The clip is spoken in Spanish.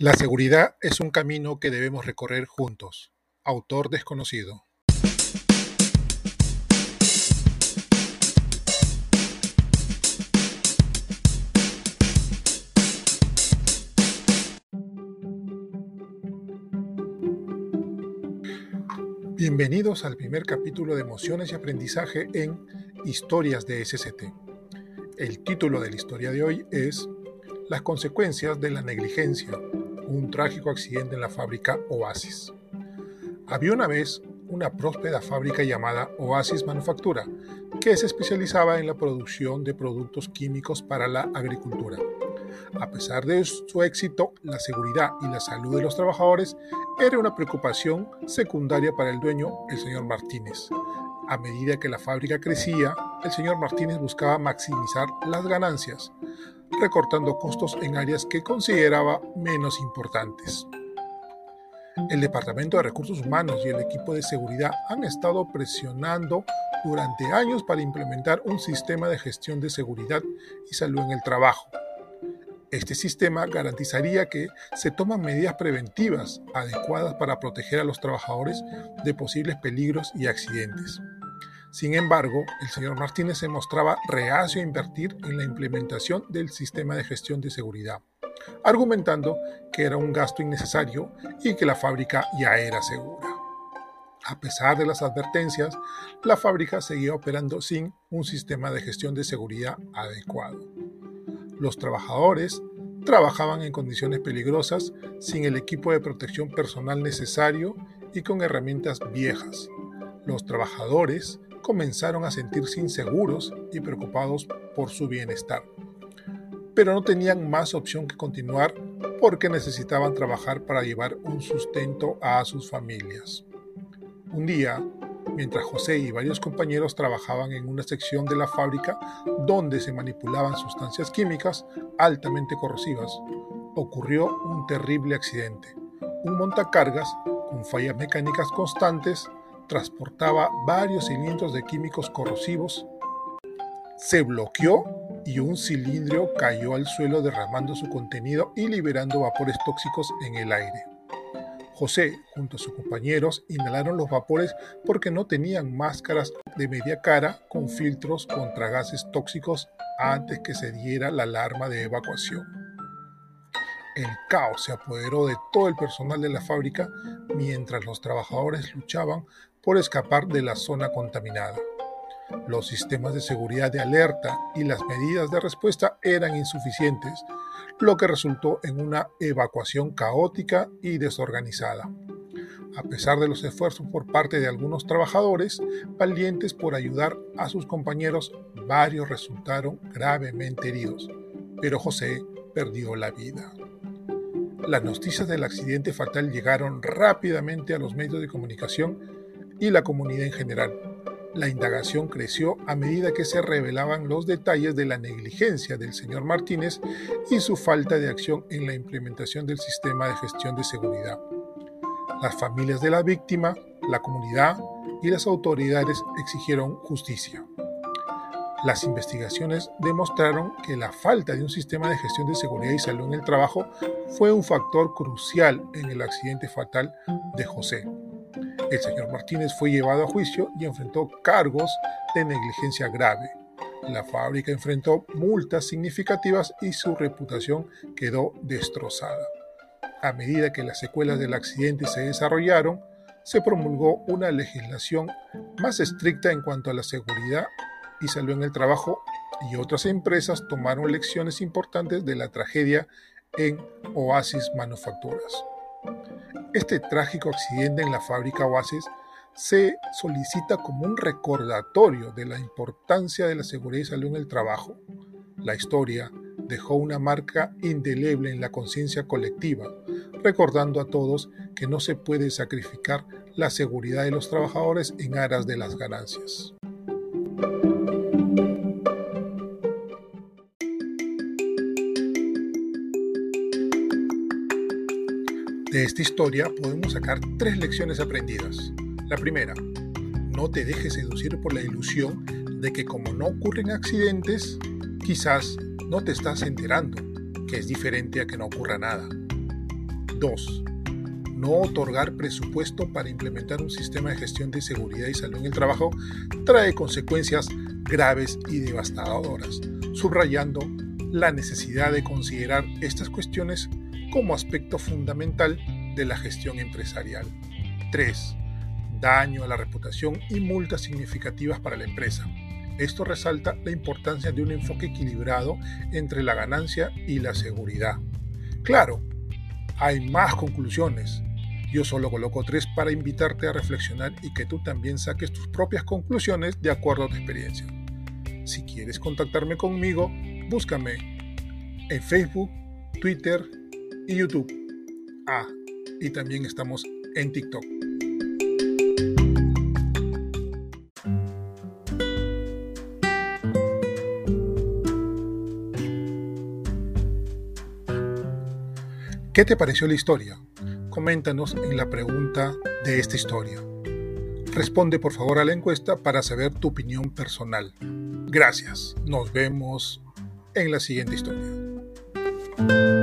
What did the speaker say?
La seguridad es un camino que debemos recorrer juntos. Autor desconocido. Bienvenidos al primer capítulo de Emociones y Aprendizaje en Historias de SCT. El título de la historia de hoy es Las consecuencias de la negligencia, un trágico accidente en la fábrica Oasis. Había una vez una próspera fábrica llamada Oasis Manufactura, que se especializaba en la producción de productos químicos para la agricultura. A pesar de su éxito, la seguridad y la salud de los trabajadores era una preocupación secundaria para el dueño, el señor Martínez. A medida que la fábrica crecía, el señor Martínez buscaba maximizar las ganancias, recortando costos en áreas que consideraba menos importantes. El Departamento de Recursos Humanos y el equipo de seguridad han estado presionando durante años para implementar un sistema de gestión de seguridad y salud en el trabajo. Este sistema garantizaría que se toman medidas preventivas adecuadas para proteger a los trabajadores de posibles peligros y accidentes. Sin embargo, el señor Martínez se mostraba reacio a invertir en la implementación del sistema de gestión de seguridad, argumentando que era un gasto innecesario y que la fábrica ya era segura. A pesar de las advertencias, la fábrica seguía operando sin un sistema de gestión de seguridad adecuado. Los trabajadores trabajaban en condiciones peligrosas, sin el equipo de protección personal necesario y con herramientas viejas. Los trabajadores comenzaron a sentirse inseguros y preocupados por su bienestar. Pero no tenían más opción que continuar porque necesitaban trabajar para llevar un sustento a sus familias. Un día, mientras José y varios compañeros trabajaban en una sección de la fábrica donde se manipulaban sustancias químicas altamente corrosivas, ocurrió un terrible accidente. Un montacargas con fallas mecánicas constantes transportaba varios cilindros de químicos corrosivos, se bloqueó y un cilindro cayó al suelo derramando su contenido y liberando vapores tóxicos en el aire. José, junto a sus compañeros, inhalaron los vapores porque no tenían máscaras de media cara con filtros contra gases tóxicos antes que se diera la alarma de evacuación. El caos se apoderó de todo el personal de la fábrica mientras los trabajadores luchaban por escapar de la zona contaminada. Los sistemas de seguridad de alerta y las medidas de respuesta eran insuficientes, lo que resultó en una evacuación caótica y desorganizada. A pesar de los esfuerzos por parte de algunos trabajadores valientes por ayudar a sus compañeros, varios resultaron gravemente heridos, pero José perdió la vida. Las noticias del accidente fatal llegaron rápidamente a los medios de comunicación y la comunidad en general. La indagación creció a medida que se revelaban los detalles de la negligencia del señor Martínez y su falta de acción en la implementación del sistema de gestión de seguridad. Las familias de la víctima, la comunidad y las autoridades exigieron justicia. Las investigaciones demostraron que la falta de un sistema de gestión de seguridad y salud en el trabajo fue un factor crucial en el accidente fatal de José. El señor Martínez fue llevado a juicio y enfrentó cargos de negligencia grave. La fábrica enfrentó multas significativas y su reputación quedó destrozada. A medida que las secuelas del accidente se desarrollaron, se promulgó una legislación más estricta en cuanto a la seguridad y salud en el trabajo y otras empresas tomaron lecciones importantes de la tragedia en Oasis Manufacturas. Este trágico accidente en la fábrica Oasis se solicita como un recordatorio de la importancia de la seguridad y salud en el trabajo. La historia dejó una marca indeleble en la conciencia colectiva, recordando a todos que no se puede sacrificar la seguridad de los trabajadores en aras de las ganancias. Esta historia podemos sacar tres lecciones aprendidas. La primera, no te dejes seducir por la ilusión de que como no ocurren accidentes, quizás no te estás enterando que es diferente a que no ocurra nada. 2. No otorgar presupuesto para implementar un sistema de gestión de seguridad y salud en el trabajo trae consecuencias graves y devastadoras, subrayando la necesidad de considerar estas cuestiones como aspecto fundamental de la gestión empresarial. 3. Daño a la reputación y multas significativas para la empresa. Esto resalta la importancia de un enfoque equilibrado entre la ganancia y la seguridad. Claro, hay más conclusiones. Yo solo coloco tres para invitarte a reflexionar y que tú también saques tus propias conclusiones de acuerdo a tu experiencia. Si quieres contactarme conmigo, búscame en Facebook, Twitter y YouTube. Ah, y también estamos en TikTok. ¿Qué te pareció la historia? Coméntanos en la pregunta de esta historia. Responde por favor a la encuesta para saber tu opinión personal. Gracias. Nos vemos en la siguiente historia.